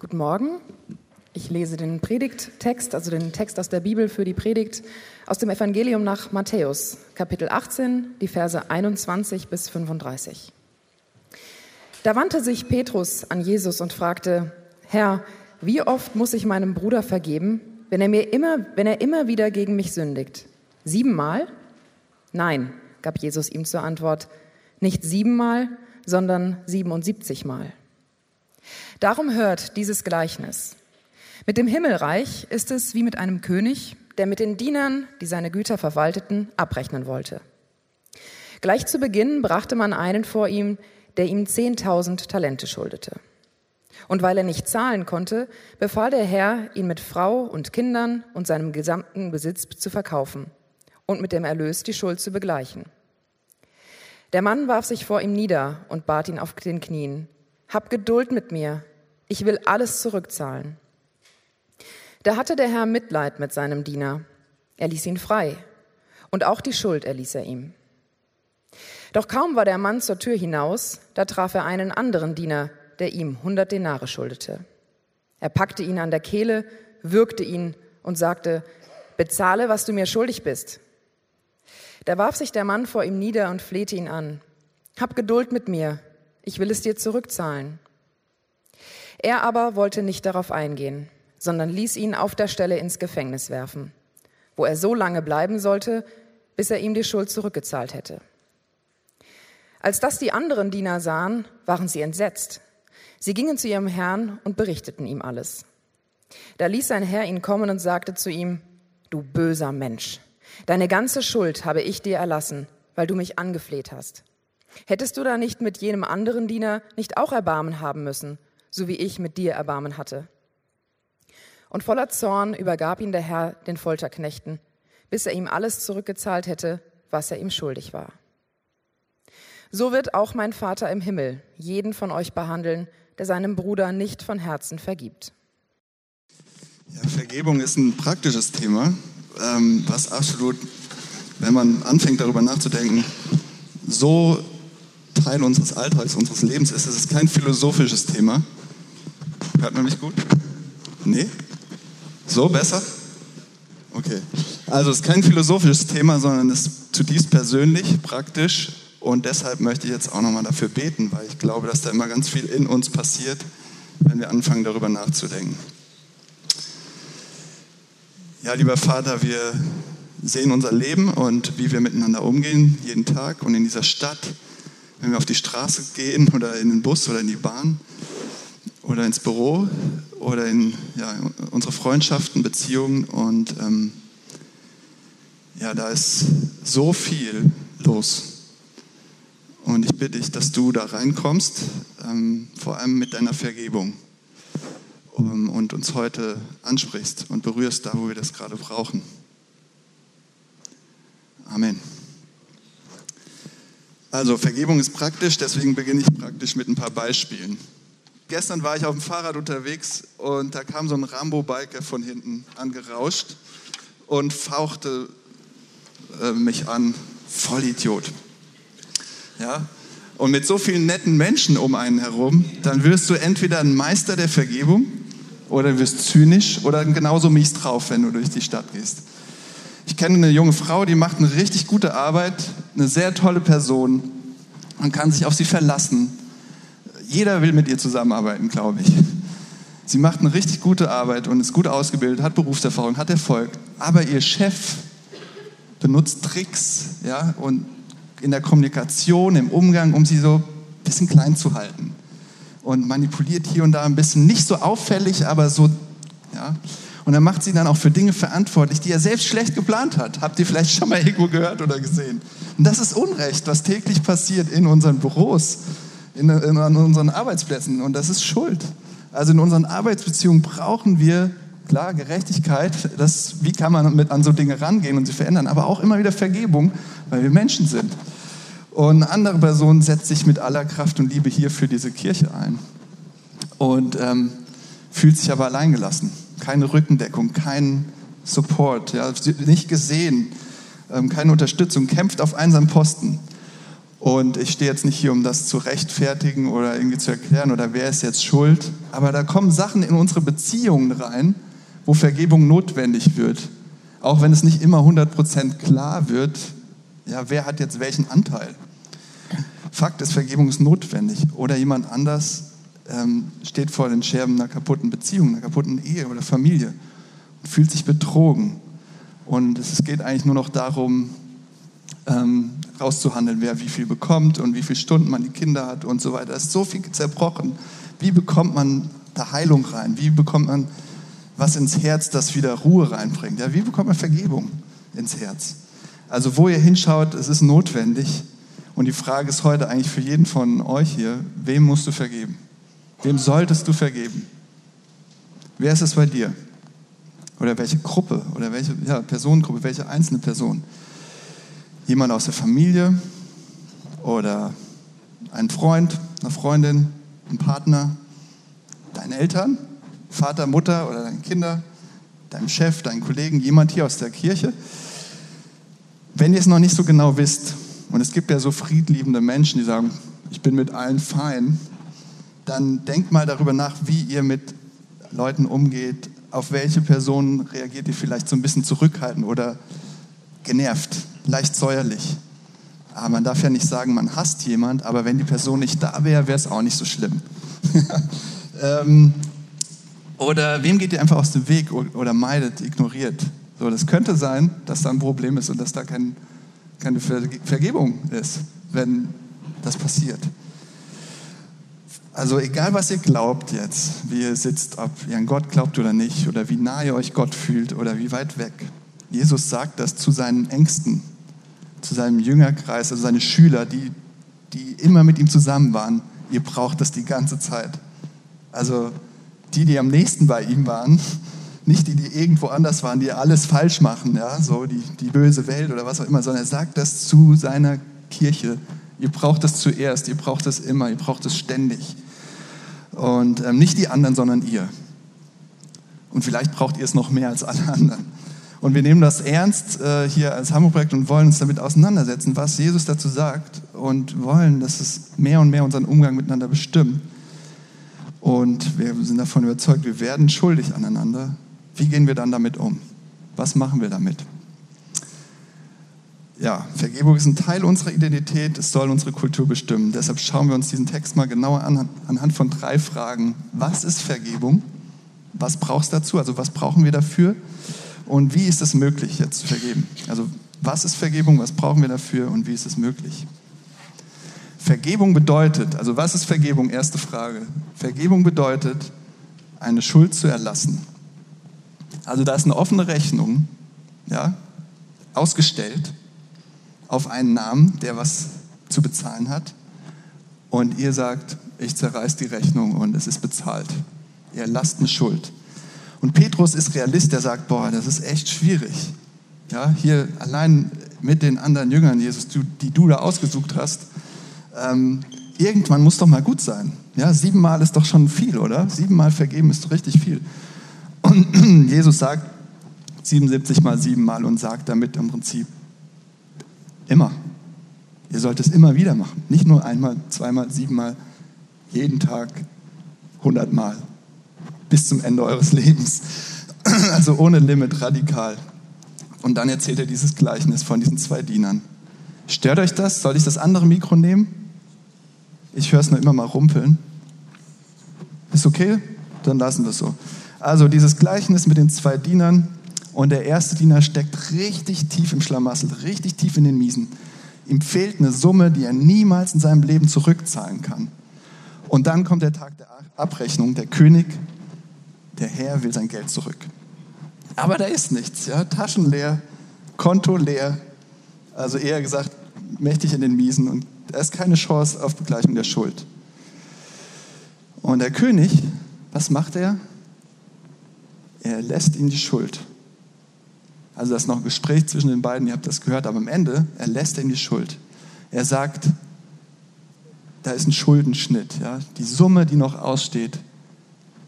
Guten Morgen. Ich lese den Predigttext, also den Text aus der Bibel für die Predigt aus dem Evangelium nach Matthäus, Kapitel 18, die Verse 21 bis 35. Da wandte sich Petrus an Jesus und fragte, Herr, wie oft muss ich meinem Bruder vergeben, wenn er, mir immer, wenn er immer wieder gegen mich sündigt? Siebenmal? Nein, gab Jesus ihm zur Antwort, nicht siebenmal, sondern siebenundsiebzigmal. Darum hört dieses Gleichnis. Mit dem Himmelreich ist es wie mit einem König, der mit den Dienern, die seine Güter verwalteten, abrechnen wollte. Gleich zu Beginn brachte man einen vor ihm, der ihm zehntausend Talente schuldete. Und weil er nicht zahlen konnte, befahl der Herr, ihn mit Frau und Kindern und seinem gesamten Besitz zu verkaufen und mit dem Erlös die Schuld zu begleichen. Der Mann warf sich vor ihm nieder und bat ihn auf den Knien, Hab Geduld mit mir, ich will alles zurückzahlen. Da hatte der Herr Mitleid mit seinem Diener. Er ließ ihn frei und auch die Schuld erließ er ihm. Doch kaum war der Mann zur Tür hinaus, da traf er einen anderen Diener, der ihm hundert Denare schuldete. Er packte ihn an der Kehle, würgte ihn und sagte, bezahle, was du mir schuldig bist. Da warf sich der Mann vor ihm nieder und flehte ihn an. Hab Geduld mit mir, ich will es dir zurückzahlen. Er aber wollte nicht darauf eingehen, sondern ließ ihn auf der Stelle ins Gefängnis werfen, wo er so lange bleiben sollte, bis er ihm die Schuld zurückgezahlt hätte. Als das die anderen Diener sahen, waren sie entsetzt. Sie gingen zu ihrem Herrn und berichteten ihm alles. Da ließ sein Herr ihn kommen und sagte zu ihm, du böser Mensch, deine ganze Schuld habe ich dir erlassen, weil du mich angefleht hast. Hättest du da nicht mit jenem anderen Diener nicht auch Erbarmen haben müssen, so wie ich mit dir Erbarmen hatte? Und voller Zorn übergab ihn der Herr den Folterknechten, bis er ihm alles zurückgezahlt hätte, was er ihm schuldig war. So wird auch mein Vater im Himmel jeden von euch behandeln, der seinem Bruder nicht von Herzen vergibt. Ja, Vergebung ist ein praktisches Thema, ähm, was absolut, wenn man anfängt darüber nachzudenken, so Teil unseres Alltags, unseres Lebens ist. Es ist kein philosophisches Thema. Hört man mich gut? Nee? So besser? Okay. Also es ist kein philosophisches Thema, sondern es ist zutiefst persönlich, praktisch und deshalb möchte ich jetzt auch nochmal dafür beten, weil ich glaube, dass da immer ganz viel in uns passiert, wenn wir anfangen darüber nachzudenken. Ja, lieber Vater, wir sehen unser Leben und wie wir miteinander umgehen, jeden Tag und in dieser Stadt, wenn wir auf die Straße gehen oder in den Bus oder in die Bahn oder ins Büro oder in ja, unsere Freundschaften, Beziehungen und ähm, ja, da ist so viel los. Und ich bitte dich, dass du da reinkommst, ähm, vor allem mit deiner Vergebung um, und uns heute ansprichst und berührst da, wo wir das gerade brauchen. Amen. Also Vergebung ist praktisch, deswegen beginne ich praktisch mit ein paar Beispielen. Gestern war ich auf dem Fahrrad unterwegs und da kam so ein Rambo-Biker von hinten angerauscht und fauchte äh, mich an, Vollidiot. Ja? Und mit so vielen netten Menschen um einen herum, dann wirst du entweder ein Meister der Vergebung oder wirst zynisch oder genauso mies drauf, wenn du durch die Stadt gehst. Ich kenne eine junge Frau, die macht eine richtig gute Arbeit, eine sehr tolle Person. Man kann sich auf sie verlassen. Jeder will mit ihr zusammenarbeiten, glaube ich. Sie macht eine richtig gute Arbeit und ist gut ausgebildet, hat Berufserfahrung, hat Erfolg. Aber ihr Chef benutzt Tricks ja, und in der Kommunikation, im Umgang, um sie so ein bisschen klein zu halten. Und manipuliert hier und da ein bisschen, nicht so auffällig, aber so, ja. Und er macht sie dann auch für Dinge verantwortlich, die er selbst schlecht geplant hat. Habt ihr vielleicht schon mal irgendwo gehört oder gesehen? Und das ist Unrecht, was täglich passiert in unseren Büros, in, in, an unseren Arbeitsplätzen. Und das ist Schuld. Also in unseren Arbeitsbeziehungen brauchen wir klar Gerechtigkeit. Das, wie kann man mit an so Dinge rangehen und sie verändern? Aber auch immer wieder Vergebung, weil wir Menschen sind. Und eine andere Person setzt sich mit aller Kraft und Liebe hier für diese Kirche ein und ähm, fühlt sich aber alleingelassen. Keine Rückendeckung, kein Support, ja, nicht gesehen, ähm, keine Unterstützung, kämpft auf einsamen Posten. Und ich stehe jetzt nicht hier, um das zu rechtfertigen oder irgendwie zu erklären oder wer ist jetzt schuld. Aber da kommen Sachen in unsere Beziehungen rein, wo Vergebung notwendig wird. Auch wenn es nicht immer 100% klar wird, ja, wer hat jetzt welchen Anteil. Fakt ist, Vergebung ist notwendig. Oder jemand anders ähm, steht vor den Scherben einer kaputten Beziehung, einer kaputten Ehe oder Familie und fühlt sich betrogen. Und es geht eigentlich nur noch darum, ähm, rauszuhandeln, wer wie viel bekommt und wie viele Stunden man die Kinder hat und so weiter. Es ist so viel zerbrochen. Wie bekommt man da Heilung rein? Wie bekommt man was ins Herz, das wieder Ruhe reinbringt? Ja, wie bekommt man Vergebung ins Herz? Also wo ihr hinschaut, es ist notwendig. Und die Frage ist heute eigentlich für jeden von euch hier, wem musst du vergeben? Wem solltest du vergeben? Wer ist es bei dir? Oder welche Gruppe oder welche ja, Personengruppe, welche einzelne Person? jemand aus der Familie oder ein Freund, eine Freundin, ein Partner, deine Eltern, Vater, Mutter oder deine Kinder, dein Chef, deinen Kollegen, jemand hier aus der Kirche. Wenn ihr es noch nicht so genau wisst, und es gibt ja so friedliebende Menschen, die sagen, ich bin mit allen fein, dann denkt mal darüber nach, wie ihr mit Leuten umgeht, auf welche Personen reagiert ihr vielleicht so ein bisschen zurückhaltend oder genervt leicht säuerlich. Aber man darf ja nicht sagen, man hasst jemand, aber wenn die Person nicht da wäre, wäre es auch nicht so schlimm. ähm, oder wem geht ihr einfach aus dem Weg oder meidet, ignoriert? So, das könnte sein, dass da ein Problem ist und dass da kein, keine Vergebung ist, wenn das passiert. Also egal, was ihr glaubt jetzt, wie ihr sitzt, ob ihr an Gott glaubt oder nicht, oder wie nah ihr euch Gott fühlt oder wie weit weg, Jesus sagt das zu seinen Ängsten zu seinem Jüngerkreis, also seine Schüler, die, die immer mit ihm zusammen waren, ihr braucht das die ganze Zeit. Also die, die am nächsten bei ihm waren, nicht die, die irgendwo anders waren, die alles falsch machen, ja, so die, die böse Welt oder was auch immer, sondern er sagt das zu seiner Kirche. Ihr braucht das zuerst, ihr braucht das immer, ihr braucht es ständig. Und ähm, nicht die anderen, sondern ihr. Und vielleicht braucht ihr es noch mehr als alle anderen. Und wir nehmen das ernst äh, hier als Hamburg-Projekt und wollen uns damit auseinandersetzen, was Jesus dazu sagt und wollen, dass es mehr und mehr unseren Umgang miteinander bestimmt. Und wir sind davon überzeugt, wir werden schuldig aneinander. Wie gehen wir dann damit um? Was machen wir damit? Ja, Vergebung ist ein Teil unserer Identität, es soll unsere Kultur bestimmen. Deshalb schauen wir uns diesen Text mal genauer an, anhand von drei Fragen. Was ist Vergebung? Was brauchst du dazu? Also was brauchen wir dafür? Und wie ist es möglich, jetzt zu vergeben? Also was ist Vergebung, was brauchen wir dafür und wie ist es möglich? Vergebung bedeutet, also was ist Vergebung? Erste Frage. Vergebung bedeutet, eine Schuld zu erlassen. Also da ist eine offene Rechnung, ja, ausgestellt auf einen Namen, der was zu bezahlen hat. Und ihr sagt, ich zerreiß die Rechnung und es ist bezahlt. Ihr lasst eine Schuld. Und Petrus ist Realist, der sagt, boah, das ist echt schwierig. Ja, hier allein mit den anderen Jüngern, Jesus, die du da ausgesucht hast, ähm, irgendwann muss doch mal gut sein. Ja, siebenmal ist doch schon viel, oder? Siebenmal vergeben ist richtig viel. Und Jesus sagt 77 mal siebenmal und sagt damit im Prinzip immer. Ihr sollt es immer wieder machen. Nicht nur einmal, zweimal, siebenmal, jeden Tag, hundertmal bis zum Ende eures Lebens. Also ohne Limit, radikal. Und dann erzählt er dieses Gleichnis von diesen zwei Dienern. Stört euch das? Soll ich das andere Mikro nehmen? Ich höre es nur immer mal rumpeln. Ist okay? Dann lassen wir es so. Also dieses Gleichnis mit den zwei Dienern und der erste Diener steckt richtig tief im Schlamassel, richtig tief in den Miesen. Ihm fehlt eine Summe, die er niemals in seinem Leben zurückzahlen kann. Und dann kommt der Tag der Abrechnung. Der König der Herr will sein Geld zurück. Aber da ist nichts, ja, Taschen leer, Konto leer, also eher gesagt, mächtig in den Miesen und da ist keine Chance auf Begleichung der Schuld. Und der König, was macht er? Er lässt ihm die Schuld. Also das ist noch ein Gespräch zwischen den beiden, ihr habt das gehört, aber am Ende, er lässt ihm die Schuld. Er sagt, da ist ein Schuldenschnitt. Ja? Die Summe, die noch aussteht,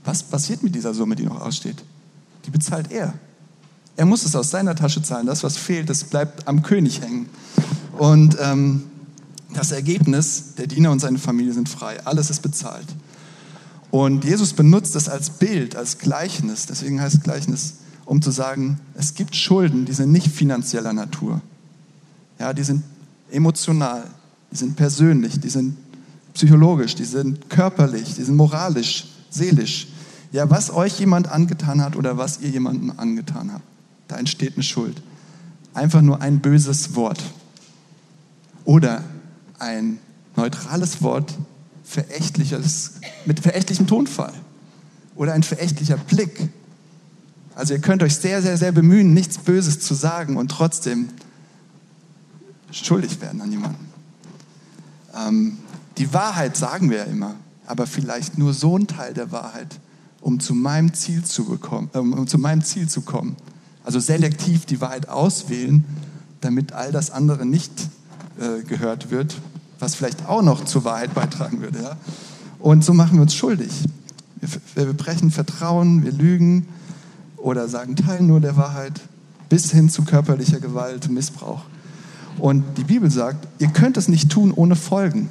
was passiert mit dieser Summe, die noch aussteht? Die bezahlt er. Er muss es aus seiner Tasche zahlen. Das, was fehlt, das bleibt am König hängen. Und ähm, Das Ergebnis, der Diener und seine Familie sind frei. Alles ist bezahlt. Und Jesus benutzt das als Bild, als Gleichnis. Deswegen heißt Gleichnis, um zu sagen, es gibt Schulden, die sind nicht finanzieller Natur. Ja, die sind emotional, die sind persönlich, die sind psychologisch, die sind körperlich, die sind moralisch, seelisch. Ja, was euch jemand angetan hat oder was ihr jemandem angetan habt, da entsteht eine Schuld. Einfach nur ein böses Wort oder ein neutrales Wort verächtliches, mit verächtlichem Tonfall oder ein verächtlicher Blick. Also ihr könnt euch sehr, sehr, sehr bemühen, nichts Böses zu sagen und trotzdem schuldig werden an jemanden. Ähm, die Wahrheit sagen wir ja immer, aber vielleicht nur so ein Teil der Wahrheit, um zu meinem Ziel zu, bekommen, äh, um zu meinem Ziel zu kommen. Also selektiv die Wahrheit auswählen, damit all das andere nicht äh, gehört wird, was vielleicht auch noch zur Wahrheit beitragen würde. Ja? Und so machen wir uns schuldig. Wir, wir brechen Vertrauen, wir lügen oder sagen Teil nur der Wahrheit bis hin zu körperlicher Gewalt, Missbrauch. Und die Bibel sagt, ihr könnt es nicht tun ohne Folgen.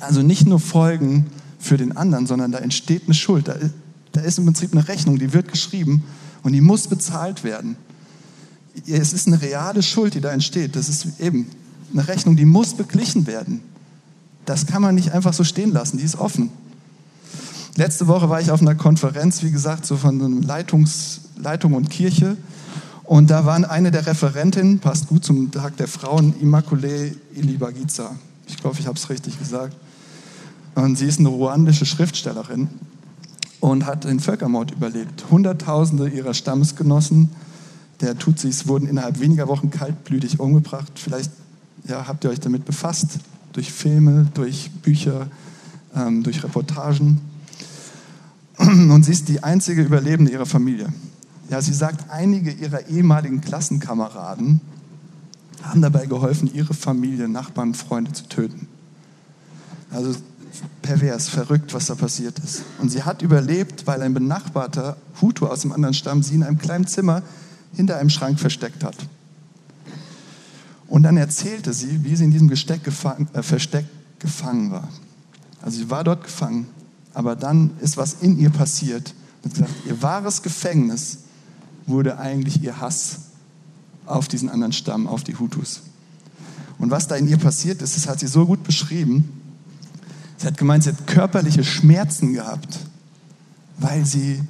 Also nicht nur Folgen für den anderen, sondern da entsteht eine Schuld. Da da ist im Prinzip eine Rechnung, die wird geschrieben und die muss bezahlt werden. Es ist eine reale Schuld, die da entsteht. Das ist eben eine Rechnung, die muss beglichen werden. Das kann man nicht einfach so stehen lassen, die ist offen. Letzte Woche war ich auf einer Konferenz, wie gesagt, so von Leitungs, Leitung und Kirche. Und da waren eine der Referentinnen, passt gut zum Tag der Frauen, Immaculée Ilibagiza. Ich glaube, ich habe es richtig gesagt. Und sie ist eine ruandische Schriftstellerin und hat den Völkermord überlebt. Hunderttausende ihrer Stammesgenossen der Tutsis wurden innerhalb weniger Wochen kaltblütig umgebracht. Vielleicht ja, habt ihr euch damit befasst, durch Filme, durch Bücher, ähm, durch Reportagen. Und sie ist die einzige Überlebende ihrer Familie. Ja, sie sagt, einige ihrer ehemaligen Klassenkameraden haben dabei geholfen, ihre Familie, Nachbarn, Freunde zu töten. Also pervers, verrückt, was da passiert ist. Und sie hat überlebt, weil ein benachbarter Hutu aus dem anderen Stamm sie in einem kleinen Zimmer hinter einem Schrank versteckt hat. Und dann erzählte sie, wie sie in diesem gefangen, äh, Versteck gefangen war. Also sie war dort gefangen, aber dann ist was in ihr passiert. Und gesagt, ihr wahres Gefängnis wurde eigentlich ihr Hass auf diesen anderen Stamm, auf die Hutus. Und was da in ihr passiert ist, das hat sie so gut beschrieben. Sie hat gemeint, sie hat körperliche Schmerzen gehabt, weil sie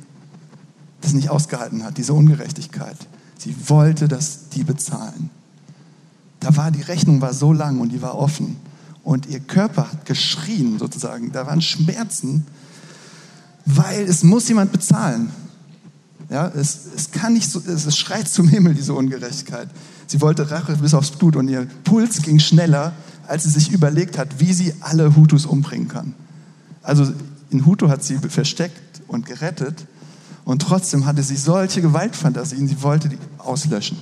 das nicht ausgehalten hat, diese Ungerechtigkeit. Sie wollte das die bezahlen. Da war die Rechnung war so lang und die war offen. Und ihr Körper hat geschrien sozusagen. Da waren Schmerzen, weil es muss jemand bezahlen. Ja, es, es kann nicht so, es schreit zum Himmel, diese Ungerechtigkeit. Sie wollte Rache bis aufs Blut und ihr Puls ging schneller, als sie sich überlegt hat, wie sie alle Hutus umbringen kann. Also in Hutu hat sie versteckt und gerettet und trotzdem hatte sie solche Gewaltfantasien, sie wollte die auslöschen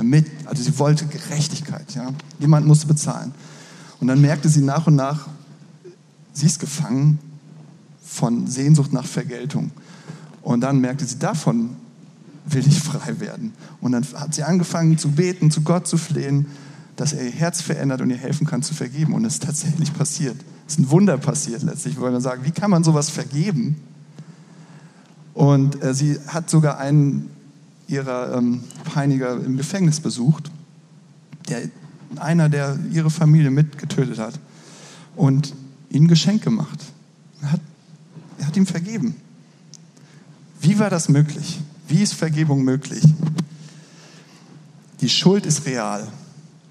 damit, also sie wollte Gerechtigkeit. Ja? Jemand musste bezahlen. Und dann merkte sie nach und nach, sie ist gefangen von Sehnsucht nach Vergeltung. Und dann merkte sie, davon will ich frei werden. Und dann hat sie angefangen zu beten, zu Gott zu flehen, dass er ihr Herz verändert und ihr helfen kann zu vergeben. Und es ist tatsächlich passiert. Es ist ein Wunder passiert letztlich, weil man sagt, wie kann man sowas vergeben? Und äh, sie hat sogar einen ihrer ähm, Peiniger im Gefängnis besucht, der, einer, der ihre Familie mitgetötet hat und ihnen Geschenk gemacht. Er hat, er hat ihm vergeben. Wie war das möglich? Wie ist Vergebung möglich? Die Schuld ist real.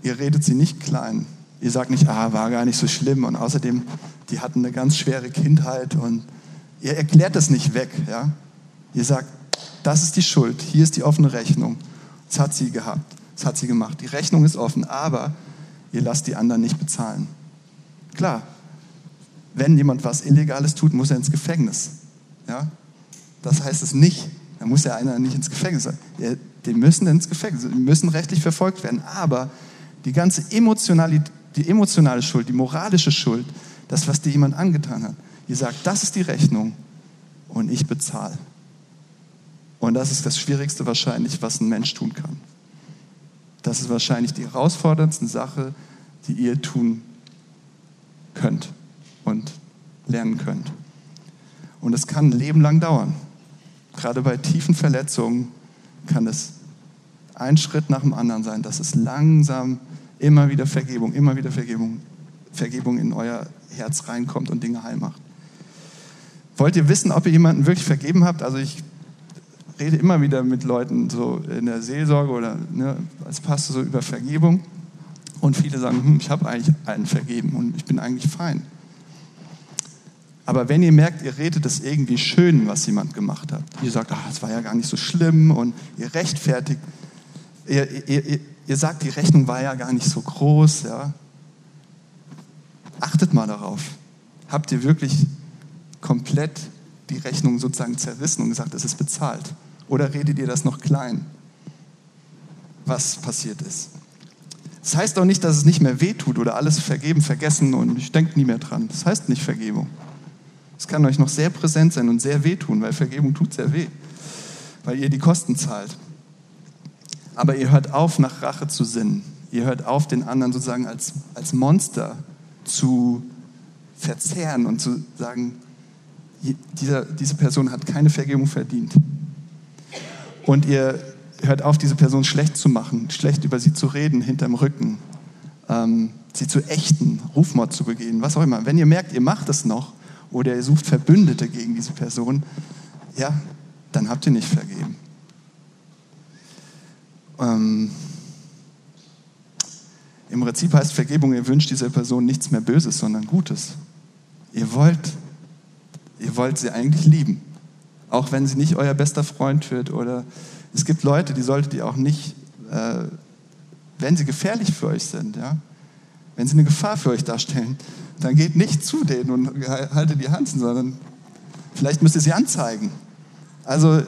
Ihr redet sie nicht klein. Ihr sagt nicht, ah, war gar nicht so schlimm und außerdem, die hatten eine ganz schwere Kindheit und ihr erklärt es nicht weg. Ja? Ihr sagt, das ist die Schuld. Hier ist die offene Rechnung. Das hat sie gehabt. Das hat sie gemacht. Die Rechnung ist offen, aber ihr lasst die anderen nicht bezahlen. Klar, wenn jemand was Illegales tut, muss er ins Gefängnis. Ja? Das heißt es nicht. Da muss ja einer nicht ins Gefängnis sein. Die müssen ins Gefängnis, die müssen rechtlich verfolgt werden. Aber die ganze emotionale, die emotionale Schuld, die moralische Schuld, das, was dir jemand angetan hat, ihr sagt, das ist die Rechnung und ich bezahle. Und das ist das Schwierigste wahrscheinlich, was ein Mensch tun kann. Das ist wahrscheinlich die herausforderndste Sache, die ihr tun könnt und lernen könnt. Und es kann ein Leben lang dauern. Gerade bei tiefen Verletzungen kann es ein Schritt nach dem anderen sein, dass es langsam immer wieder Vergebung, immer wieder Vergebung, Vergebung in euer Herz reinkommt und Dinge heil macht. Wollt ihr wissen, ob ihr jemanden wirklich vergeben habt? Also ich rede immer wieder mit Leuten so in der Seelsorge oder ne, als Pastor so über Vergebung. Und viele sagen, hm, ich habe eigentlich allen vergeben und ich bin eigentlich fein. Aber wenn ihr merkt, ihr redet es irgendwie schön, was jemand gemacht hat, ihr sagt, ach, das war ja gar nicht so schlimm und ihr rechtfertigt, ihr, ihr, ihr sagt, die Rechnung war ja gar nicht so groß, ja. Achtet mal darauf. Habt ihr wirklich komplett die Rechnung sozusagen zerrissen und gesagt, es ist bezahlt? Oder redet ihr das noch klein, was passiert ist? Das heißt auch nicht, dass es nicht mehr wehtut oder alles vergeben, vergessen und ich denke nie mehr dran. Das heißt nicht Vergebung. Es kann euch noch sehr präsent sein und sehr wehtun, weil Vergebung tut sehr weh, weil ihr die Kosten zahlt. Aber ihr hört auf, nach Rache zu sinnen. Ihr hört auf, den anderen sozusagen als, als Monster zu verzehren und zu sagen, dieser, diese Person hat keine Vergebung verdient. Und ihr hört auf, diese Person schlecht zu machen, schlecht über sie zu reden, hinterm Rücken, ähm, sie zu ächten, Rufmord zu begehen, was auch immer. Wenn ihr merkt, ihr macht es noch oder ihr sucht Verbündete gegen diese Person, ja, dann habt ihr nicht vergeben. Ähm, Im Prinzip heißt Vergebung, ihr wünscht dieser Person nichts mehr Böses, sondern Gutes. Ihr wollt, ihr wollt sie eigentlich lieben. Auch wenn sie nicht euer bester Freund wird oder es gibt Leute, die solltet ihr auch nicht, äh, wenn sie gefährlich für euch sind, ja, wenn sie eine Gefahr für euch darstellen, dann geht nicht zu denen und haltet die Hand, sondern vielleicht müsst ihr sie anzeigen. Also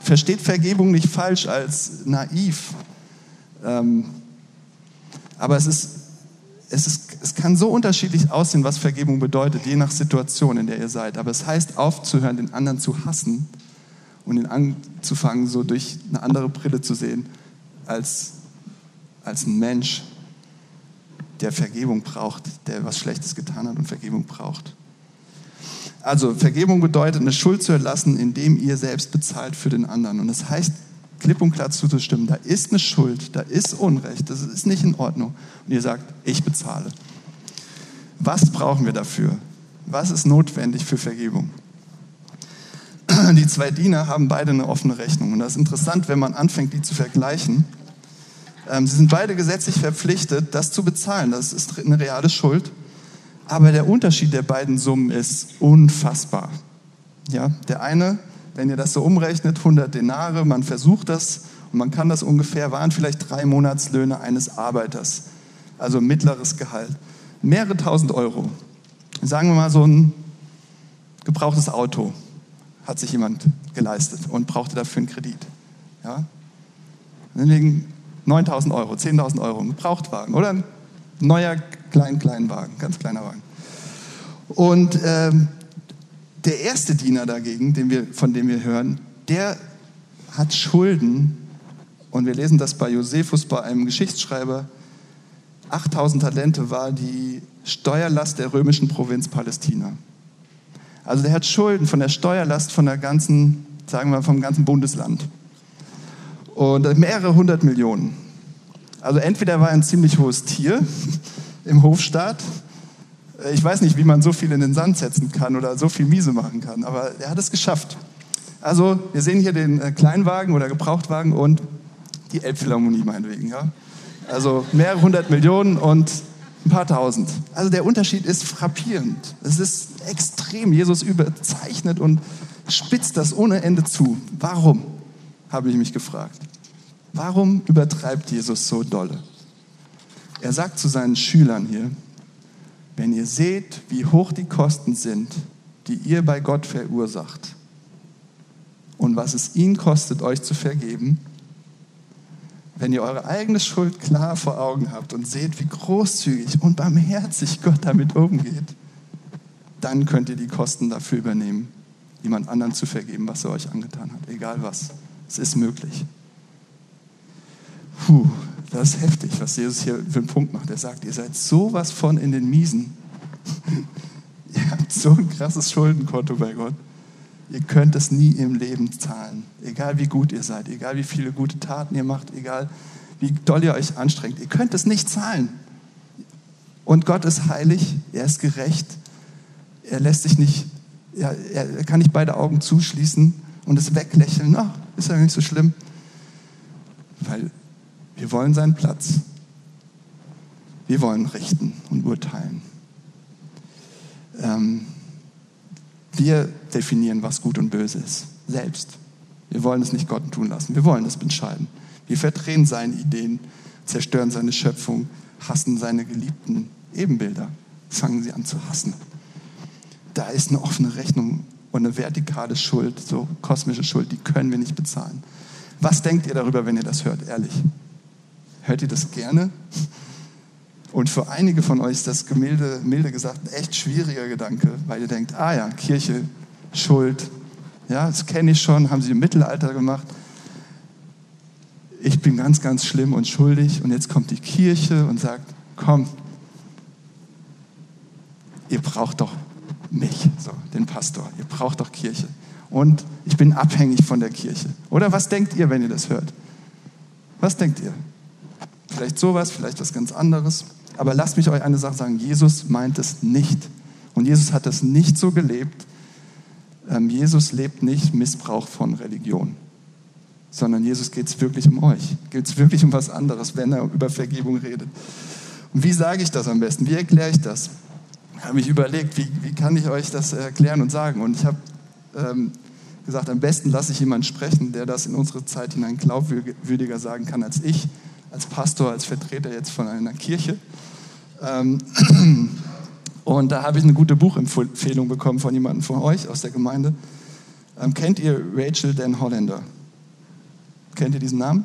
versteht Vergebung nicht falsch als naiv. Ähm, aber es, ist, es, ist, es kann so unterschiedlich aussehen, was Vergebung bedeutet, je nach Situation, in der ihr seid. Aber es heißt aufzuhören, den anderen zu hassen und ihn anzufangen, so durch eine andere Brille zu sehen, als, als ein Mensch, der Vergebung braucht, der was Schlechtes getan hat und Vergebung braucht. Also Vergebung bedeutet, eine Schuld zu erlassen, indem ihr selbst bezahlt für den anderen. Und das heißt, klipp und klar zuzustimmen, da ist eine Schuld, da ist Unrecht, das ist nicht in Ordnung. Und ihr sagt, ich bezahle. Was brauchen wir dafür? Was ist notwendig für Vergebung? Die zwei Diener haben beide eine offene Rechnung. Und das ist interessant, wenn man anfängt, die zu vergleichen. Ähm, sie sind beide gesetzlich verpflichtet, das zu bezahlen. Das ist eine reale Schuld. Aber der Unterschied der beiden Summen ist unfassbar. Ja, der eine, wenn ihr das so umrechnet, 100 Denare, man versucht das und man kann das ungefähr, waren vielleicht drei Monatslöhne eines Arbeiters, also mittleres Gehalt. Mehrere tausend Euro. Sagen wir mal so ein gebrauchtes Auto hat sich jemand geleistet und brauchte dafür einen Kredit. Ja? Dann liegen 9000 Euro, 10.000 Euro, ein Gebrauchtwagen oder ein neuer kleinen, kleinen Wagen, ganz kleiner Wagen. Und ähm, der erste Diener dagegen, wir, von dem wir hören, der hat Schulden. Und wir lesen das bei Josephus, bei einem Geschichtsschreiber. 8000 Talente war die Steuerlast der römischen Provinz Palästina. Also der hat Schulden von der Steuerlast von der ganzen, sagen wir vom ganzen Bundesland. Und mehrere hundert Millionen. Also entweder war er ein ziemlich hohes Tier im Hofstaat. Ich weiß nicht, wie man so viel in den Sand setzen kann oder so viel Miese machen kann, aber er hat es geschafft. Also wir sehen hier den äh, Kleinwagen oder Gebrauchtwagen und die Elbphilharmonie meinetwegen. Ja? Also mehrere hundert Millionen und ein paar tausend. Also der Unterschied ist frappierend. Es ist extrem. Jesus überzeichnet und spitzt das ohne Ende zu. Warum, habe ich mich gefragt. Warum übertreibt Jesus so dolle? Er sagt zu seinen Schülern hier, wenn ihr seht, wie hoch die Kosten sind, die ihr bei Gott verursacht und was es ihn kostet, euch zu vergeben, wenn ihr eure eigene Schuld klar vor Augen habt und seht, wie großzügig und barmherzig Gott damit umgeht, dann könnt ihr die Kosten dafür übernehmen, jemand anderen zu vergeben, was er euch angetan hat, egal was. Es ist möglich. Puh, das ist heftig, was Jesus hier für einen Punkt macht. Er sagt, ihr seid sowas von in den Miesen ihr habt so ein krasses Schuldenkonto bei Gott. Ihr könnt es nie im Leben zahlen. Egal wie gut ihr seid, egal wie viele gute Taten ihr macht, egal wie doll ihr euch anstrengt. Ihr könnt es nicht zahlen. Und Gott ist heilig, er ist gerecht, er lässt sich nicht, er, er kann nicht beide Augen zuschließen und es weglächeln. Na, ist ja nicht so schlimm. Weil wir wollen seinen Platz. Wir wollen richten und urteilen. Ähm, wir definieren, was gut und böse ist, selbst. Wir wollen es nicht Gott tun lassen. Wir wollen es entscheiden. Wir verdrehen seine Ideen, zerstören seine Schöpfung, hassen seine geliebten Ebenbilder, fangen sie an zu hassen. Da ist eine offene Rechnung und eine vertikale Schuld, so kosmische Schuld, die können wir nicht bezahlen. Was denkt ihr darüber, wenn ihr das hört, ehrlich? Hört ihr das gerne? Und für einige von euch ist das gemilde, milde gesagt ein echt schwieriger Gedanke, weil ihr denkt, ah ja, Kirche, Schuld, ja, das kenne ich schon, haben sie im Mittelalter gemacht. Ich bin ganz, ganz schlimm und schuldig und jetzt kommt die Kirche und sagt, komm, ihr braucht doch mich, so, den Pastor, ihr braucht doch Kirche. Und ich bin abhängig von der Kirche. Oder was denkt ihr, wenn ihr das hört? Was denkt ihr? Vielleicht sowas, vielleicht was ganz anderes. Aber lasst mich euch eine Sache sagen, Jesus meint es nicht. Und Jesus hat es nicht so gelebt. Ähm, Jesus lebt nicht Missbrauch von Religion, sondern Jesus geht es wirklich um euch. Geht es wirklich um was anderes, wenn er über Vergebung redet. Und wie sage ich das am besten? Wie erkläre ich das? Ich habe mich überlegt, wie, wie kann ich euch das erklären und sagen? Und ich habe ähm, gesagt, am besten lasse ich jemanden sprechen, der das in unsere Zeit hinein glaubwürdiger sagen kann als ich als Pastor, als Vertreter jetzt von einer Kirche. Ähm, und da habe ich eine gute Buchempfehlung bekommen von jemandem von euch aus der Gemeinde. Ähm, kennt ihr Rachel Dan Hollander? Kennt ihr diesen Namen?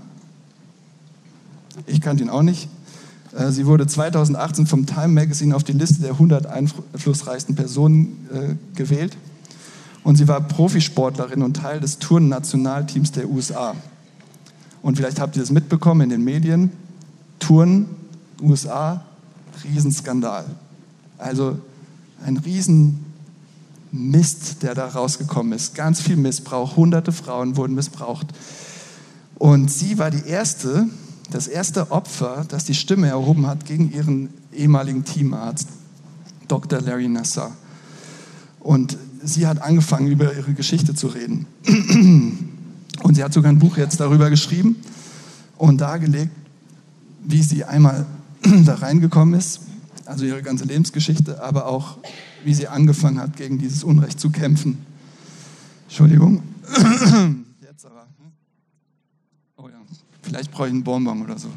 Ich kannte ihn auch nicht. Äh, sie wurde 2018 vom Time Magazine auf die Liste der 100 einflussreichsten Personen äh, gewählt. Und sie war Profisportlerin und Teil des Turnen-Nationalteams der USA. Und vielleicht habt ihr das mitbekommen in den Medien. Touren, USA, Riesenskandal. Also ein Riesenmist, der da rausgekommen ist. Ganz viel Missbrauch. Hunderte Frauen wurden missbraucht. Und sie war die erste, das erste Opfer, das die Stimme erhoben hat gegen ihren ehemaligen Teamarzt, Dr. Larry Nassar. Und sie hat angefangen, über ihre Geschichte zu reden. Und sie hat sogar ein Buch jetzt darüber geschrieben und dargelegt, wie sie einmal da reingekommen ist, also ihre ganze Lebensgeschichte, aber auch, wie sie angefangen hat, gegen dieses Unrecht zu kämpfen. Entschuldigung. Jetzt aber. Hm? Oh ja, vielleicht brauche ich einen Bonbon oder so.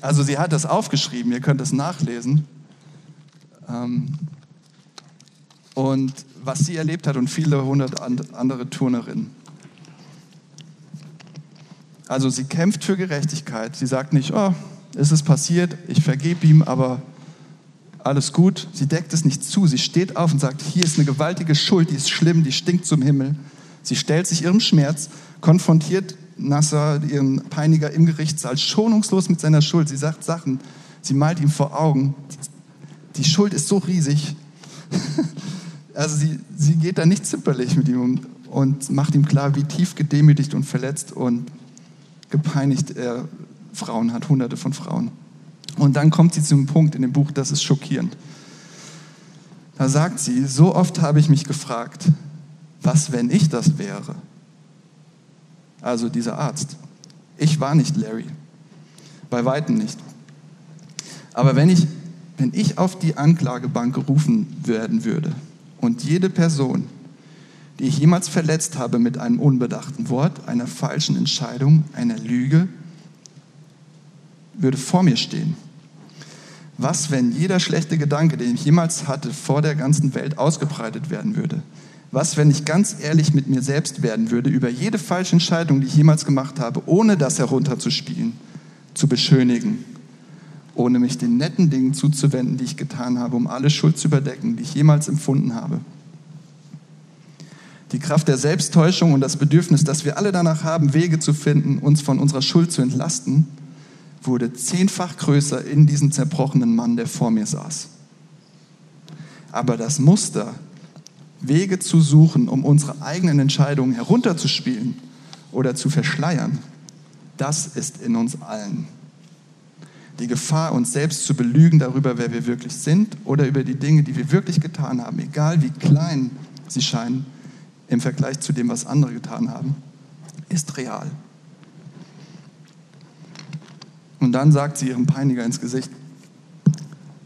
Also sie hat das aufgeschrieben, ihr könnt es nachlesen. Ähm, und was sie erlebt hat und viele hundert andere Turnerinnen. Also sie kämpft für Gerechtigkeit. Sie sagt nicht, oh, es ist passiert, ich vergebe ihm, aber alles gut. Sie deckt es nicht zu. Sie steht auf und sagt, hier ist eine gewaltige Schuld, die ist schlimm, die stinkt zum Himmel. Sie stellt sich ihrem Schmerz, konfrontiert Nasser, ihren Peiniger im Gerichtssaal, schonungslos mit seiner Schuld. Sie sagt Sachen, sie malt ihm vor Augen. Die Schuld ist so riesig. Also sie, sie geht da nicht zimperlich mit ihm und macht ihm klar, wie tief gedemütigt und verletzt und gepeinigt er Frauen hat, hunderte von Frauen. Und dann kommt sie zum Punkt in dem Buch, das ist schockierend. Da sagt sie, so oft habe ich mich gefragt, was, wenn ich das wäre? Also dieser Arzt. Ich war nicht Larry. Bei weitem nicht. Aber wenn ich, wenn ich auf die Anklagebank gerufen werden würde und jede Person, die ich jemals verletzt habe mit einem unbedachten Wort, einer falschen Entscheidung, einer Lüge, würde vor mir stehen. Was, wenn jeder schlechte Gedanke, den ich jemals hatte, vor der ganzen Welt ausgebreitet werden würde? Was, wenn ich ganz ehrlich mit mir selbst werden würde über jede falsche Entscheidung, die ich jemals gemacht habe, ohne das herunterzuspielen, zu beschönigen, ohne mich den netten Dingen zuzuwenden, die ich getan habe, um alle Schuld zu überdecken, die ich jemals empfunden habe? Die Kraft der Selbsttäuschung und das Bedürfnis, dass wir alle danach haben, Wege zu finden, uns von unserer Schuld zu entlasten, wurde zehnfach größer in diesem zerbrochenen Mann, der vor mir saß. Aber das Muster, Wege zu suchen, um unsere eigenen Entscheidungen herunterzuspielen oder zu verschleiern, das ist in uns allen. Die Gefahr, uns selbst zu belügen darüber, wer wir wirklich sind oder über die Dinge, die wir wirklich getan haben, egal wie klein sie scheinen im Vergleich zu dem, was andere getan haben, ist real. Und dann sagt sie ihrem Peiniger ins Gesicht,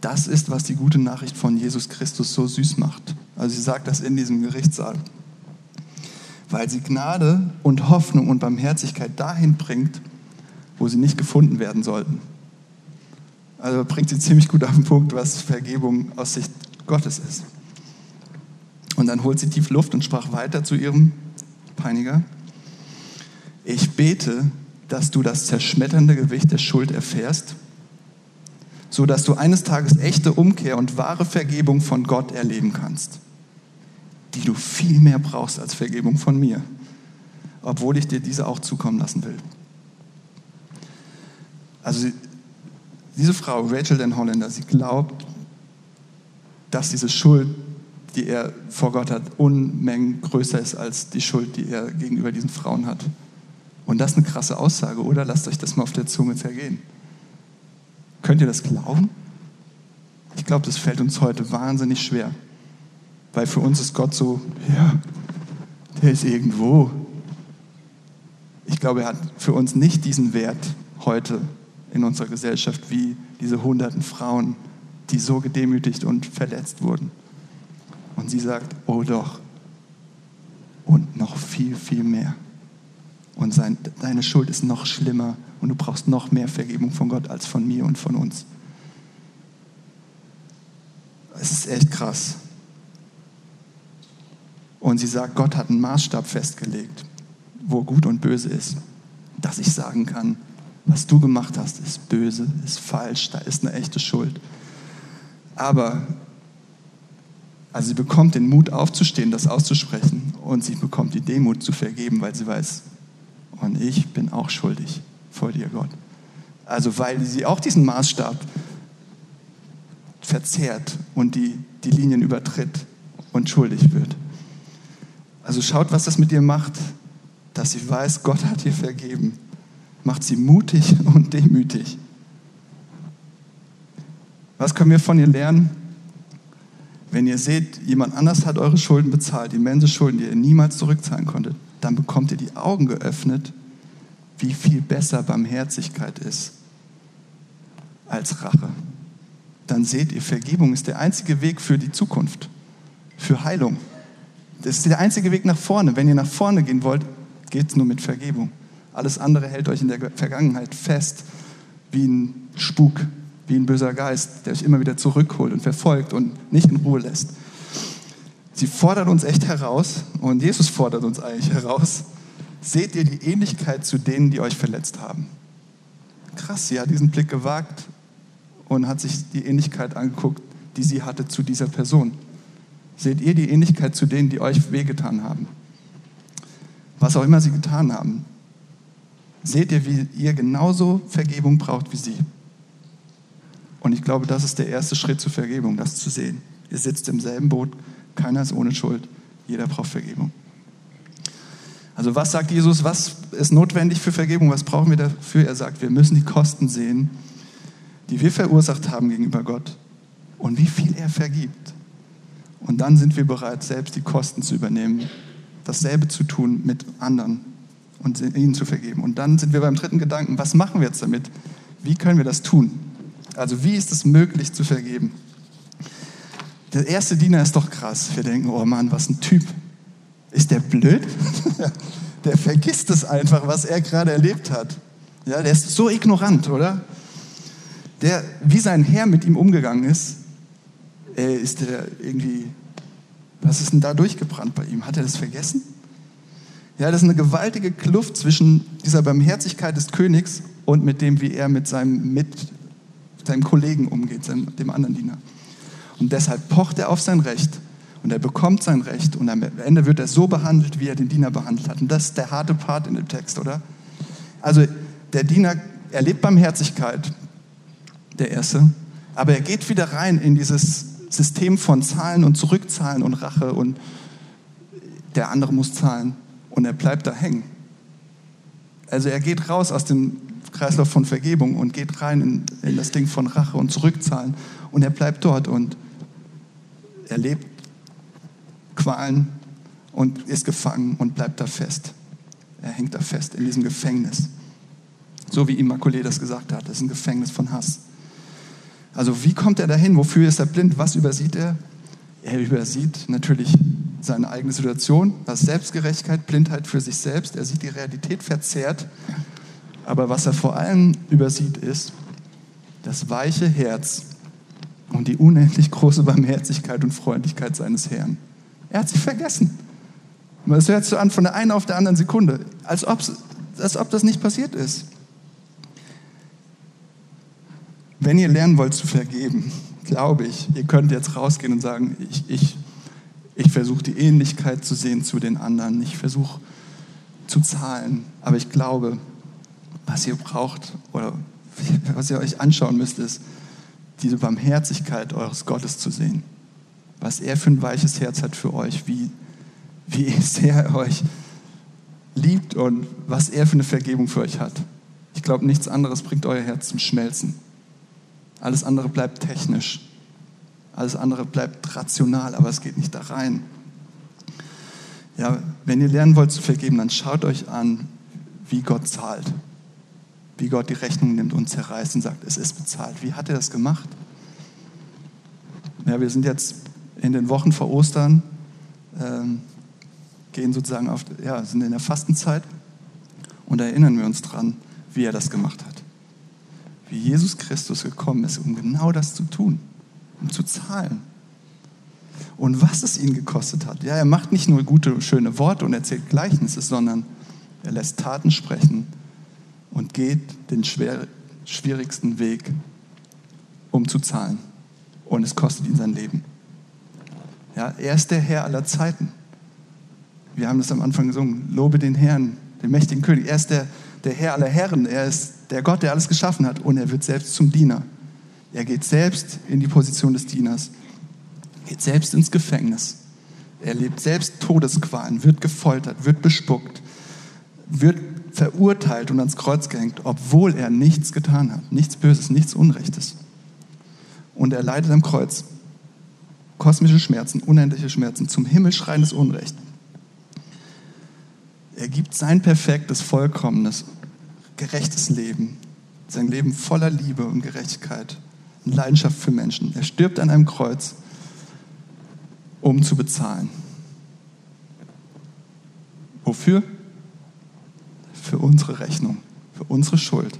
das ist, was die gute Nachricht von Jesus Christus so süß macht. Also sie sagt das in diesem Gerichtssaal. Weil sie Gnade und Hoffnung und Barmherzigkeit dahin bringt, wo sie nicht gefunden werden sollten. Also bringt sie ziemlich gut auf den Punkt, was Vergebung aus Sicht Gottes ist. Und dann holt sie tief Luft und sprach weiter zu ihrem Peiniger. Ich bete, dass du das zerschmetternde Gewicht der Schuld erfährst so dass du eines Tages echte Umkehr und wahre Vergebung von Gott erleben kannst, die du viel mehr brauchst als Vergebung von mir, obwohl ich dir diese auch zukommen lassen will. Also diese Frau, Rachel den Holländer, sie glaubt, dass diese Schuld, die er vor Gott hat, Unmengen größer ist als die Schuld, die er gegenüber diesen Frauen hat. Und das ist eine krasse Aussage, oder? Lasst euch das mal auf der Zunge zergehen. Könnt ihr das glauben? Ich glaube, das fällt uns heute wahnsinnig schwer. Weil für uns ist Gott so, ja, der ist irgendwo. Ich glaube, er hat für uns nicht diesen Wert heute in unserer Gesellschaft wie diese hunderten Frauen, die so gedemütigt und verletzt wurden. Und sie sagt, oh doch, und noch viel, viel mehr. Und sein, deine Schuld ist noch schlimmer und du brauchst noch mehr Vergebung von Gott als von mir und von uns. Es ist echt krass. Und sie sagt, Gott hat einen Maßstab festgelegt, wo gut und böse ist. Dass ich sagen kann, was du gemacht hast, ist böse, ist falsch, da ist eine echte Schuld. Aber also sie bekommt den Mut aufzustehen, das auszusprechen und sie bekommt die Demut zu vergeben, weil sie weiß, und ich bin auch schuldig vor dir, Gott. Also weil sie auch diesen Maßstab verzehrt und die, die Linien übertritt und schuldig wird. Also schaut, was das mit ihr macht, dass sie weiß, Gott hat ihr vergeben. Macht sie mutig und demütig. Was können wir von ihr lernen? Wenn ihr seht, jemand anders hat eure Schulden bezahlt, immense Schulden, die ihr niemals zurückzahlen konntet, dann bekommt ihr die Augen geöffnet, wie viel besser Barmherzigkeit ist als Rache. Dann seht ihr, Vergebung ist der einzige Weg für die Zukunft, für Heilung. Das ist der einzige Weg nach vorne. Wenn ihr nach vorne gehen wollt, geht es nur mit Vergebung. Alles andere hält euch in der Vergangenheit fest, wie ein Spuk, wie ein böser Geist, der euch immer wieder zurückholt und verfolgt und nicht in Ruhe lässt. Sie fordert uns echt heraus und Jesus fordert uns eigentlich heraus. Seht ihr die Ähnlichkeit zu denen, die euch verletzt haben? Krass, sie hat diesen Blick gewagt und hat sich die Ähnlichkeit angeguckt, die sie hatte zu dieser Person. Seht ihr die Ähnlichkeit zu denen, die euch wehgetan haben? Was auch immer sie getan haben. Seht ihr, wie ihr genauso Vergebung braucht wie sie? Und ich glaube, das ist der erste Schritt zur Vergebung, das zu sehen. Ihr sitzt im selben Boot, keiner ist ohne Schuld. Jeder braucht Vergebung. Also was sagt Jesus? Was ist notwendig für Vergebung? Was brauchen wir dafür? Er sagt, wir müssen die Kosten sehen, die wir verursacht haben gegenüber Gott und wie viel er vergibt. Und dann sind wir bereit, selbst die Kosten zu übernehmen, dasselbe zu tun mit anderen und ihnen zu vergeben. Und dann sind wir beim dritten Gedanken, was machen wir jetzt damit? Wie können wir das tun? Also wie ist es möglich zu vergeben? Der erste Diener ist doch krass. Wir denken, oh Mann, was ein Typ. Ist der blöd? der vergisst es einfach, was er gerade erlebt hat. Ja, der ist so ignorant, oder? Der, wie sein Herr mit ihm umgegangen ist, äh, ist der irgendwie, was ist denn da durchgebrannt bei ihm? Hat er das vergessen? Ja, das ist eine gewaltige Kluft zwischen dieser Barmherzigkeit des Königs und mit dem, wie er mit seinem, mit seinem Kollegen umgeht, seinem, dem anderen Diener. Und deshalb pocht er auf sein Recht und er bekommt sein Recht und am Ende wird er so behandelt, wie er den Diener behandelt hat. Und das ist der harte Part in dem Text, oder? Also der Diener erlebt Barmherzigkeit, der Erste, aber er geht wieder rein in dieses System von Zahlen und Zurückzahlen und Rache und der andere muss zahlen und er bleibt da hängen. Also er geht raus aus dem Kreislauf von Vergebung und geht rein in, in das Ding von Rache und Zurückzahlen und er bleibt dort und er lebt Qualen und ist gefangen und bleibt da fest. Er hängt da fest in diesem Gefängnis. So wie Immaculée das gesagt hat, das ist ein Gefängnis von Hass. Also wie kommt er dahin? Wofür ist er blind? Was übersieht er? Er übersieht natürlich seine eigene Situation, was Selbstgerechtigkeit, Blindheit für sich selbst. Er sieht die Realität verzerrt. Aber was er vor allem übersieht, ist das weiche Herz und die unendlich große Barmherzigkeit und Freundlichkeit seines Herrn. Er hat sich vergessen. Es hört so an von der einen auf der anderen Sekunde, als, als ob das nicht passiert ist. Wenn ihr lernen wollt zu vergeben, glaube ich, ihr könnt jetzt rausgehen und sagen, ich, ich, ich versuche die Ähnlichkeit zu sehen zu den anderen, ich versuche zu zahlen, aber ich glaube, was ihr braucht oder was ihr euch anschauen müsst, ist diese Barmherzigkeit eures Gottes zu sehen. Was er für ein weiches Herz hat für euch, wie, wie sehr er euch liebt und was er für eine Vergebung für euch hat. Ich glaube, nichts anderes bringt euer Herz zum Schmelzen. Alles andere bleibt technisch. Alles andere bleibt rational, aber es geht nicht da rein. Ja, wenn ihr lernen wollt zu vergeben, dann schaut euch an, wie Gott zahlt. Wie Gott die Rechnung nimmt und zerreißt und sagt, es ist bezahlt. Wie hat er das gemacht? Ja, wir sind jetzt in den Wochen vor Ostern, ähm, gehen sozusagen auf, ja, sind in der Fastenzeit und erinnern wir uns dran, wie er das gemacht hat wie Jesus Christus gekommen ist, um genau das zu tun, um zu zahlen. Und was es ihn gekostet hat. Ja, er macht nicht nur gute, schöne Worte und erzählt Gleichnisse, sondern er lässt Taten sprechen und geht den schwer, schwierigsten Weg, um zu zahlen. Und es kostet ihn sein Leben. Ja, er ist der Herr aller Zeiten. Wir haben das am Anfang gesungen. Lobe den Herrn, den mächtigen König. Er ist der, der Herr aller Herren. Er ist der Gott, der alles geschaffen hat, und er wird selbst zum Diener. Er geht selbst in die Position des Dieners, geht selbst ins Gefängnis. Er lebt selbst Todesqualen, wird gefoltert, wird bespuckt, wird verurteilt und ans Kreuz gehängt, obwohl er nichts getan hat, nichts Böses, nichts Unrechtes. Und er leidet am Kreuz kosmische Schmerzen, unendliche Schmerzen, zum Himmel schreiendes Unrecht. Er gibt sein perfektes, vollkommenes gerechtes Leben. Sein Leben voller Liebe und Gerechtigkeit und Leidenschaft für Menschen. Er stirbt an einem Kreuz, um zu bezahlen. Wofür? Für unsere Rechnung, für unsere Schuld.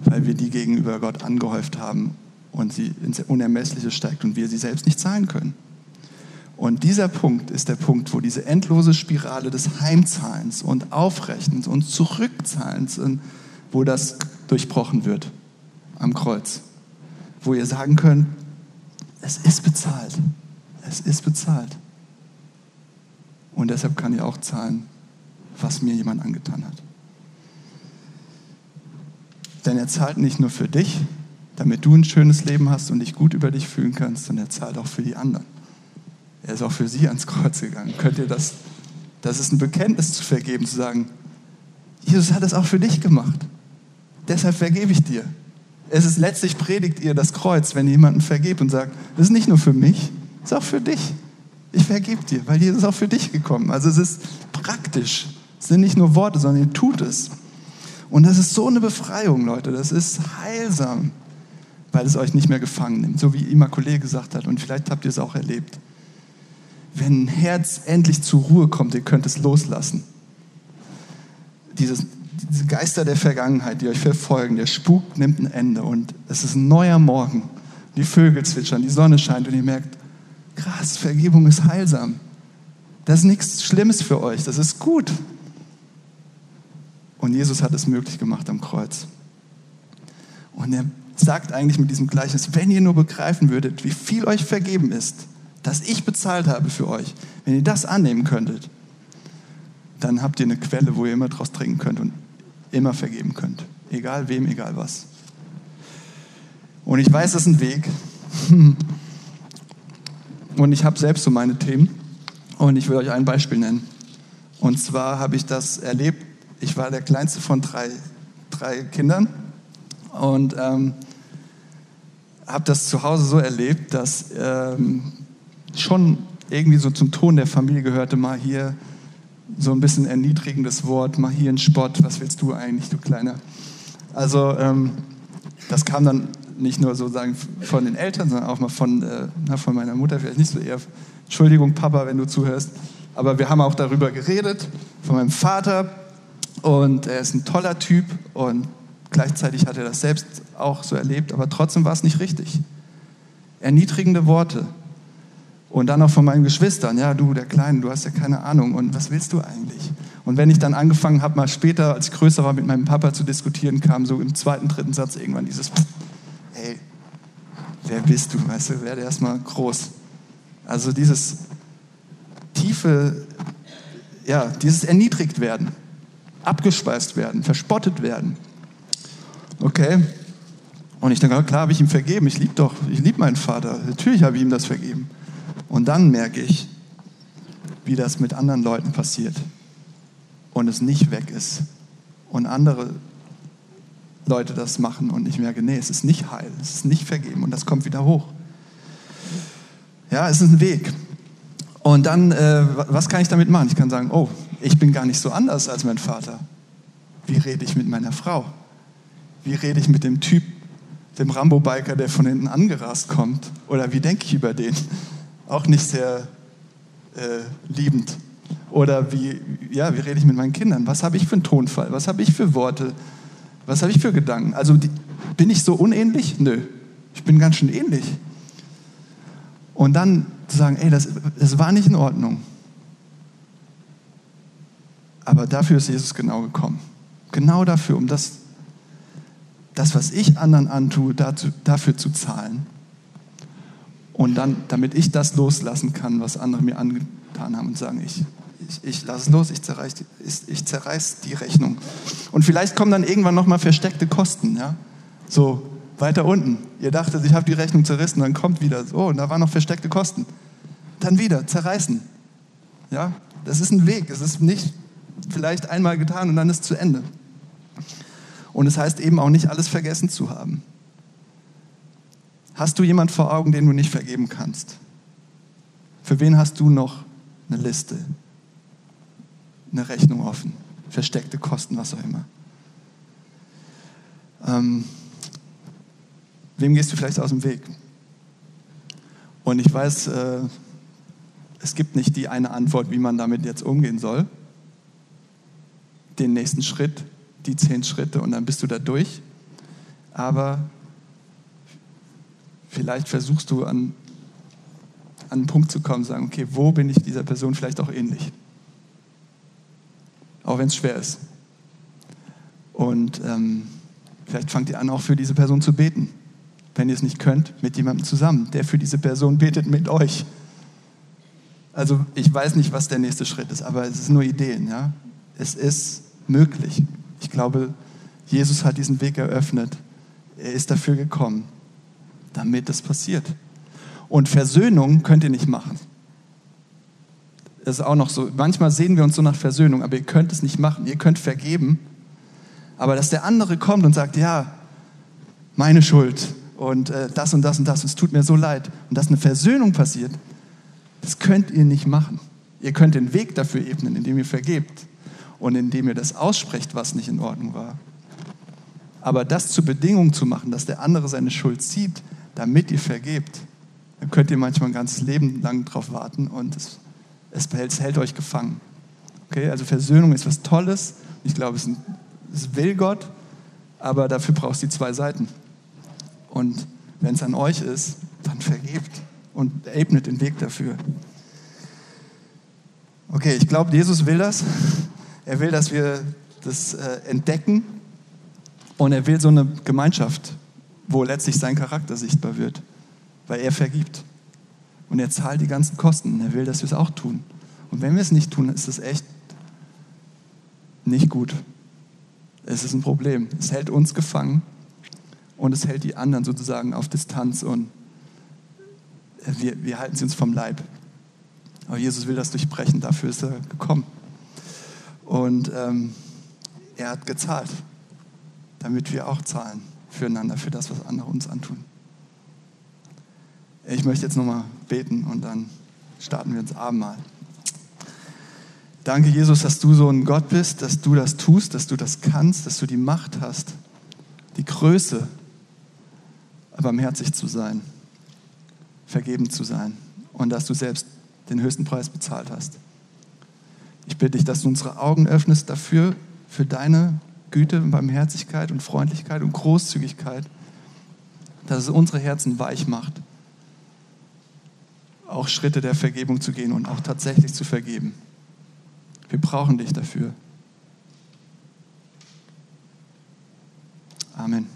Weil wir die gegenüber Gott angehäuft haben und sie ins Unermessliche steigt und wir sie selbst nicht zahlen können. Und dieser Punkt ist der Punkt, wo diese endlose Spirale des Heimzahlens und Aufrechnens und Zurückzahlens, wo das durchbrochen wird am Kreuz. Wo ihr sagen könnt, es ist bezahlt. Es ist bezahlt. Und deshalb kann ich auch zahlen, was mir jemand angetan hat. Denn er zahlt nicht nur für dich, damit du ein schönes Leben hast und dich gut über dich fühlen kannst, sondern er zahlt auch für die anderen. Er ist auch für sie ans Kreuz gegangen. Könnt ihr das, das ist ein Bekenntnis zu vergeben, zu sagen, Jesus hat es auch für dich gemacht. Deshalb vergebe ich dir. Es ist letztlich predigt ihr das Kreuz, wenn ihr jemanden vergebt und sagt, das ist nicht nur für mich, es ist auch für dich. Ich vergebe dir, weil Jesus ist auch für dich gekommen. Also es ist praktisch. Es sind nicht nur Worte, sondern ihr tut es. Und das ist so eine Befreiung, Leute. Das ist heilsam, weil es euch nicht mehr gefangen nimmt. So wie Immaculée gesagt hat. Und vielleicht habt ihr es auch erlebt wenn ein Herz endlich zur Ruhe kommt, ihr könnt es loslassen. Dieses, diese Geister der Vergangenheit, die euch verfolgen, der Spuk nimmt ein Ende und es ist ein neuer Morgen. Die Vögel zwitschern, die Sonne scheint und ihr merkt, krass, Vergebung ist heilsam. Das ist nichts Schlimmes für euch, das ist gut. Und Jesus hat es möglich gemacht am Kreuz. Und er sagt eigentlich mit diesem Gleichnis, wenn ihr nur begreifen würdet, wie viel euch vergeben ist, das ich bezahlt habe für euch, wenn ihr das annehmen könntet, dann habt ihr eine Quelle, wo ihr immer draus trinken könnt und immer vergeben könnt. Egal wem, egal was. Und ich weiß, das ist ein Weg. Und ich habe selbst so meine Themen. Und ich will euch ein Beispiel nennen. Und zwar habe ich das erlebt. Ich war der kleinste von drei, drei Kindern. Und ähm, habe das zu Hause so erlebt, dass ähm, schon irgendwie so zum Ton der Familie gehörte, mal hier so ein bisschen erniedrigendes Wort, mal hier ein Spott, was willst du eigentlich, du Kleiner. Also ähm, das kam dann nicht nur sozusagen von den Eltern, sondern auch mal von, äh, von meiner Mutter, vielleicht nicht so eher, Entschuldigung Papa, wenn du zuhörst, aber wir haben auch darüber geredet, von meinem Vater und er ist ein toller Typ und gleichzeitig hat er das selbst auch so erlebt, aber trotzdem war es nicht richtig. Erniedrigende Worte. Und dann auch von meinen Geschwistern, ja, du, der Kleine, du hast ja keine Ahnung und was willst du eigentlich? Und wenn ich dann angefangen habe, mal später, als ich größer war, mit meinem Papa zu diskutieren, kam so im zweiten, dritten Satz irgendwann dieses, hey, wer bist du? Weißt du, werde erstmal groß. Also dieses tiefe, ja, dieses erniedrigt werden, abgespeist werden, verspottet werden. Okay? Und ich denke, klar habe ich ihm vergeben. Ich liebe doch, ich liebe meinen Vater. Natürlich habe ich ihm das vergeben. Und dann merke ich, wie das mit anderen Leuten passiert und es nicht weg ist und andere Leute das machen und ich merke, nee, es ist nicht heil, es ist nicht vergeben und das kommt wieder hoch. Ja, es ist ein Weg. Und dann, äh, was kann ich damit machen? Ich kann sagen, oh, ich bin gar nicht so anders als mein Vater. Wie rede ich mit meiner Frau? Wie rede ich mit dem Typ, dem Rambo-Biker, der von hinten angerast kommt? Oder wie denke ich über den? Auch nicht sehr äh, liebend. Oder wie, ja, wie rede ich mit meinen Kindern? Was habe ich für einen Tonfall? Was habe ich für Worte? Was habe ich für Gedanken? Also die, bin ich so unähnlich? Nö, ich bin ganz schön ähnlich. Und dann zu sagen, ey, das, das war nicht in Ordnung. Aber dafür ist Jesus genau gekommen. Genau dafür, um das, das was ich anderen antue, dazu, dafür zu zahlen. Und dann, damit ich das loslassen kann, was andere mir angetan haben und sagen, ich, ich, ich lasse es los, ich zerreiß, ich, ich zerreiß die Rechnung. Und vielleicht kommen dann irgendwann nochmal versteckte Kosten, ja. So weiter unten. Ihr dachtet, ich habe die Rechnung zerrissen, dann kommt wieder, oh, und da waren noch versteckte Kosten. Dann wieder zerreißen. Ja, das ist ein Weg. Es ist nicht vielleicht einmal getan und dann ist es zu Ende. Und es heißt eben auch nicht alles vergessen zu haben. Hast du jemand vor Augen, den du nicht vergeben kannst? Für wen hast du noch eine Liste, eine Rechnung offen, versteckte Kosten, was auch immer? Ähm, wem gehst du vielleicht aus dem Weg? Und ich weiß, äh, es gibt nicht die eine Antwort, wie man damit jetzt umgehen soll. Den nächsten Schritt, die zehn Schritte und dann bist du da durch. Aber vielleicht versuchst du an, an einen Punkt zu kommen, sagen, okay, wo bin ich dieser Person vielleicht auch ähnlich? Auch wenn es schwer ist. Und ähm, vielleicht fangt ihr an, auch für diese Person zu beten. Wenn ihr es nicht könnt, mit jemandem zusammen, der für diese Person betet mit euch. Also ich weiß nicht, was der nächste Schritt ist, aber es ist nur Ideen. Ja? Es ist möglich. Ich glaube, Jesus hat diesen Weg eröffnet. Er ist dafür gekommen damit das passiert. Und Versöhnung könnt ihr nicht machen. Das ist auch noch so. Manchmal sehen wir uns so nach Versöhnung, aber ihr könnt es nicht machen. Ihr könnt vergeben. Aber dass der andere kommt und sagt, ja, meine Schuld und äh, das und das und das, es tut mir so leid. Und dass eine Versöhnung passiert, das könnt ihr nicht machen. Ihr könnt den Weg dafür ebnen, indem ihr vergebt und indem ihr das aussprecht, was nicht in Ordnung war. Aber das zur Bedingung zu machen, dass der andere seine Schuld sieht, damit ihr vergebt, dann könnt ihr manchmal ein ganzes Leben lang drauf warten und es, es, es hält euch gefangen. Okay? Also Versöhnung ist was Tolles. Ich glaube, es, es will Gott, aber dafür braucht es die zwei Seiten. Und wenn es an euch ist, dann vergebt und ebnet den Weg dafür. Okay, ich glaube, Jesus will das. Er will, dass wir das äh, entdecken und er will so eine Gemeinschaft wo letztlich sein Charakter sichtbar wird, weil er vergibt. Und er zahlt die ganzen Kosten. Er will, dass wir es auch tun. Und wenn wir es nicht tun, ist es echt nicht gut. Es ist ein Problem. Es hält uns gefangen und es hält die anderen sozusagen auf Distanz und wir, wir halten sie uns vom Leib. Aber Jesus will das durchbrechen, dafür ist er gekommen. Und ähm, er hat gezahlt, damit wir auch zahlen füreinander, für das, was andere uns antun. Ich möchte jetzt nochmal beten und dann starten wir ins Abendmahl. Danke, Jesus, dass du so ein Gott bist, dass du das tust, dass du das kannst, dass du die Macht hast, die Größe, barmherzig zu sein, vergeben zu sein und dass du selbst den höchsten Preis bezahlt hast. Ich bitte dich, dass du unsere Augen öffnest dafür, für deine Güte und Barmherzigkeit und Freundlichkeit und Großzügigkeit, dass es unsere Herzen weich macht, auch Schritte der Vergebung zu gehen und auch tatsächlich zu vergeben. Wir brauchen dich dafür. Amen.